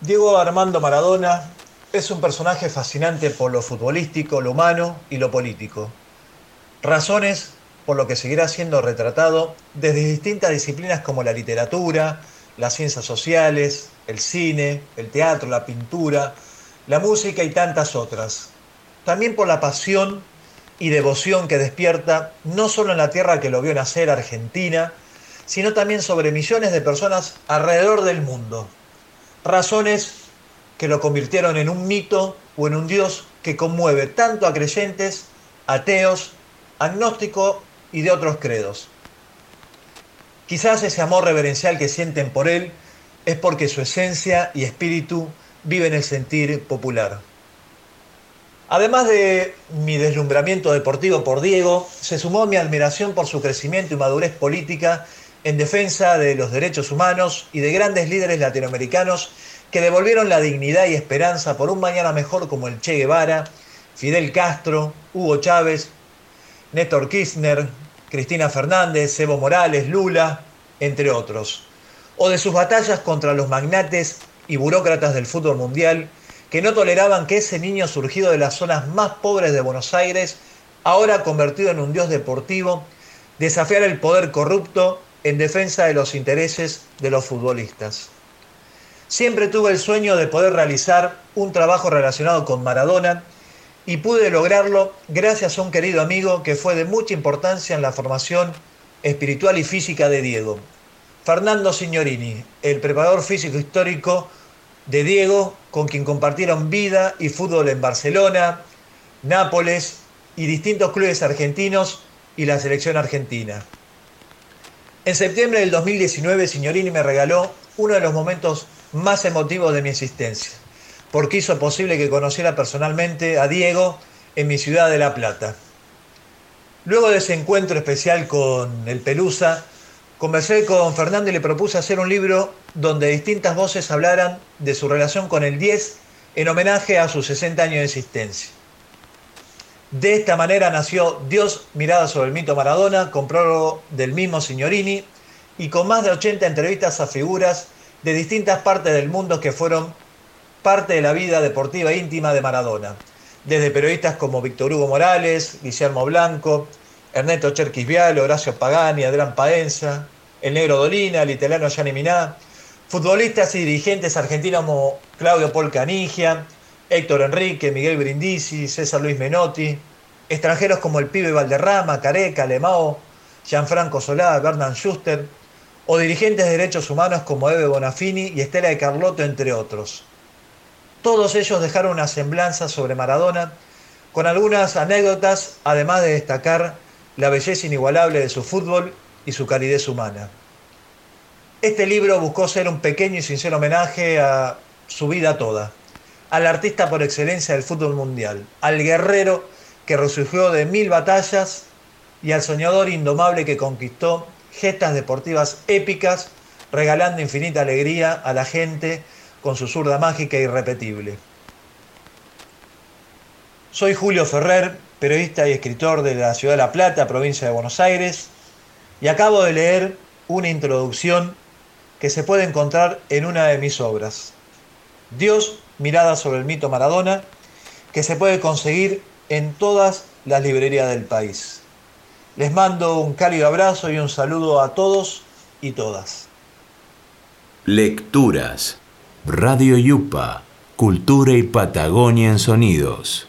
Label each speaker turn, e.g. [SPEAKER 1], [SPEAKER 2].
[SPEAKER 1] Diego Armando Maradona es un personaje fascinante por lo futbolístico, lo humano y lo político. Razones por lo que seguirá siendo retratado desde distintas disciplinas como la literatura, las ciencias sociales, el cine, el teatro, la pintura, la música y tantas otras. También por la pasión y devoción que despierta no solo en la tierra que lo vio nacer, Argentina, sino también sobre millones de personas alrededor del mundo razones que lo convirtieron en un mito o en un Dios que conmueve tanto a creyentes, ateos, agnósticos y de otros credos. Quizás ese amor reverencial que sienten por él es porque su esencia y espíritu viven el sentir popular. Además de mi deslumbramiento deportivo por Diego, se sumó mi admiración por su crecimiento y madurez política en defensa de los derechos humanos y de grandes líderes latinoamericanos que devolvieron la dignidad y esperanza por un mañana mejor como el Che Guevara, Fidel Castro, Hugo Chávez, Néstor Kirchner, Cristina Fernández, Evo Morales, Lula, entre otros. O de sus batallas contra los magnates y burócratas del fútbol mundial que no toleraban que ese niño surgido de las zonas más pobres de Buenos Aires, ahora convertido en un dios deportivo, desafiara el poder corrupto en defensa de los intereses de los futbolistas. Siempre tuve el sueño de poder realizar un trabajo relacionado con Maradona y pude lograrlo gracias a un querido amigo que fue de mucha importancia en la formación espiritual y física de Diego, Fernando Signorini, el preparador físico histórico de Diego, con quien compartieron vida y fútbol en Barcelona, Nápoles y distintos clubes argentinos y la selección argentina. En septiembre del 2019, Signorini me regaló uno de los momentos más emotivos de mi existencia, porque hizo posible que conociera personalmente a Diego en mi ciudad de La Plata. Luego de ese encuentro especial con el Pelusa, conversé con Fernando y le propuse hacer un libro donde distintas voces hablaran de su relación con el 10 en homenaje a sus 60 años de existencia. De esta manera nació Dios mirada sobre el mito Maradona, con prólogo del mismo Signorini y con más de 80 entrevistas a figuras de distintas partes del mundo que fueron parte de la vida deportiva íntima de Maradona. Desde periodistas como Víctor Hugo Morales, Guillermo Blanco, Ernesto Cherquis Vial, Horacio Pagani, Adrián Paenza, el negro Dolina, el italiano Gianni Miná, futbolistas y dirigentes argentinos como Claudio Paul Canigia, Héctor Enrique, Miguel Brindisi, César Luis Menotti, extranjeros como el pibe Valderrama, Careca, Lemao, Gianfranco Solá, Bernard Schuster, o dirigentes de derechos humanos como Eve Bonafini y Estela de Carlotto, entre otros. Todos ellos dejaron una semblanza sobre Maradona, con algunas anécdotas, además de destacar la belleza inigualable de su fútbol y su calidez humana. Este libro buscó ser un pequeño y sincero homenaje a su vida toda al artista por excelencia del fútbol mundial, al guerrero que resurgió de mil batallas y al soñador indomable que conquistó gestas deportivas épicas, regalando infinita alegría a la gente con su zurda mágica e irrepetible. Soy Julio Ferrer, periodista y escritor de la ciudad de La Plata, provincia de Buenos Aires, y acabo de leer una introducción que se puede encontrar en una de mis obras. Dios mirada sobre el mito Maradona, que se puede conseguir en todas las librerías del país. Les mando un cálido abrazo y un saludo a todos y todas.
[SPEAKER 2] Lecturas. Radio Yupa. Cultura y Patagonia en Sonidos.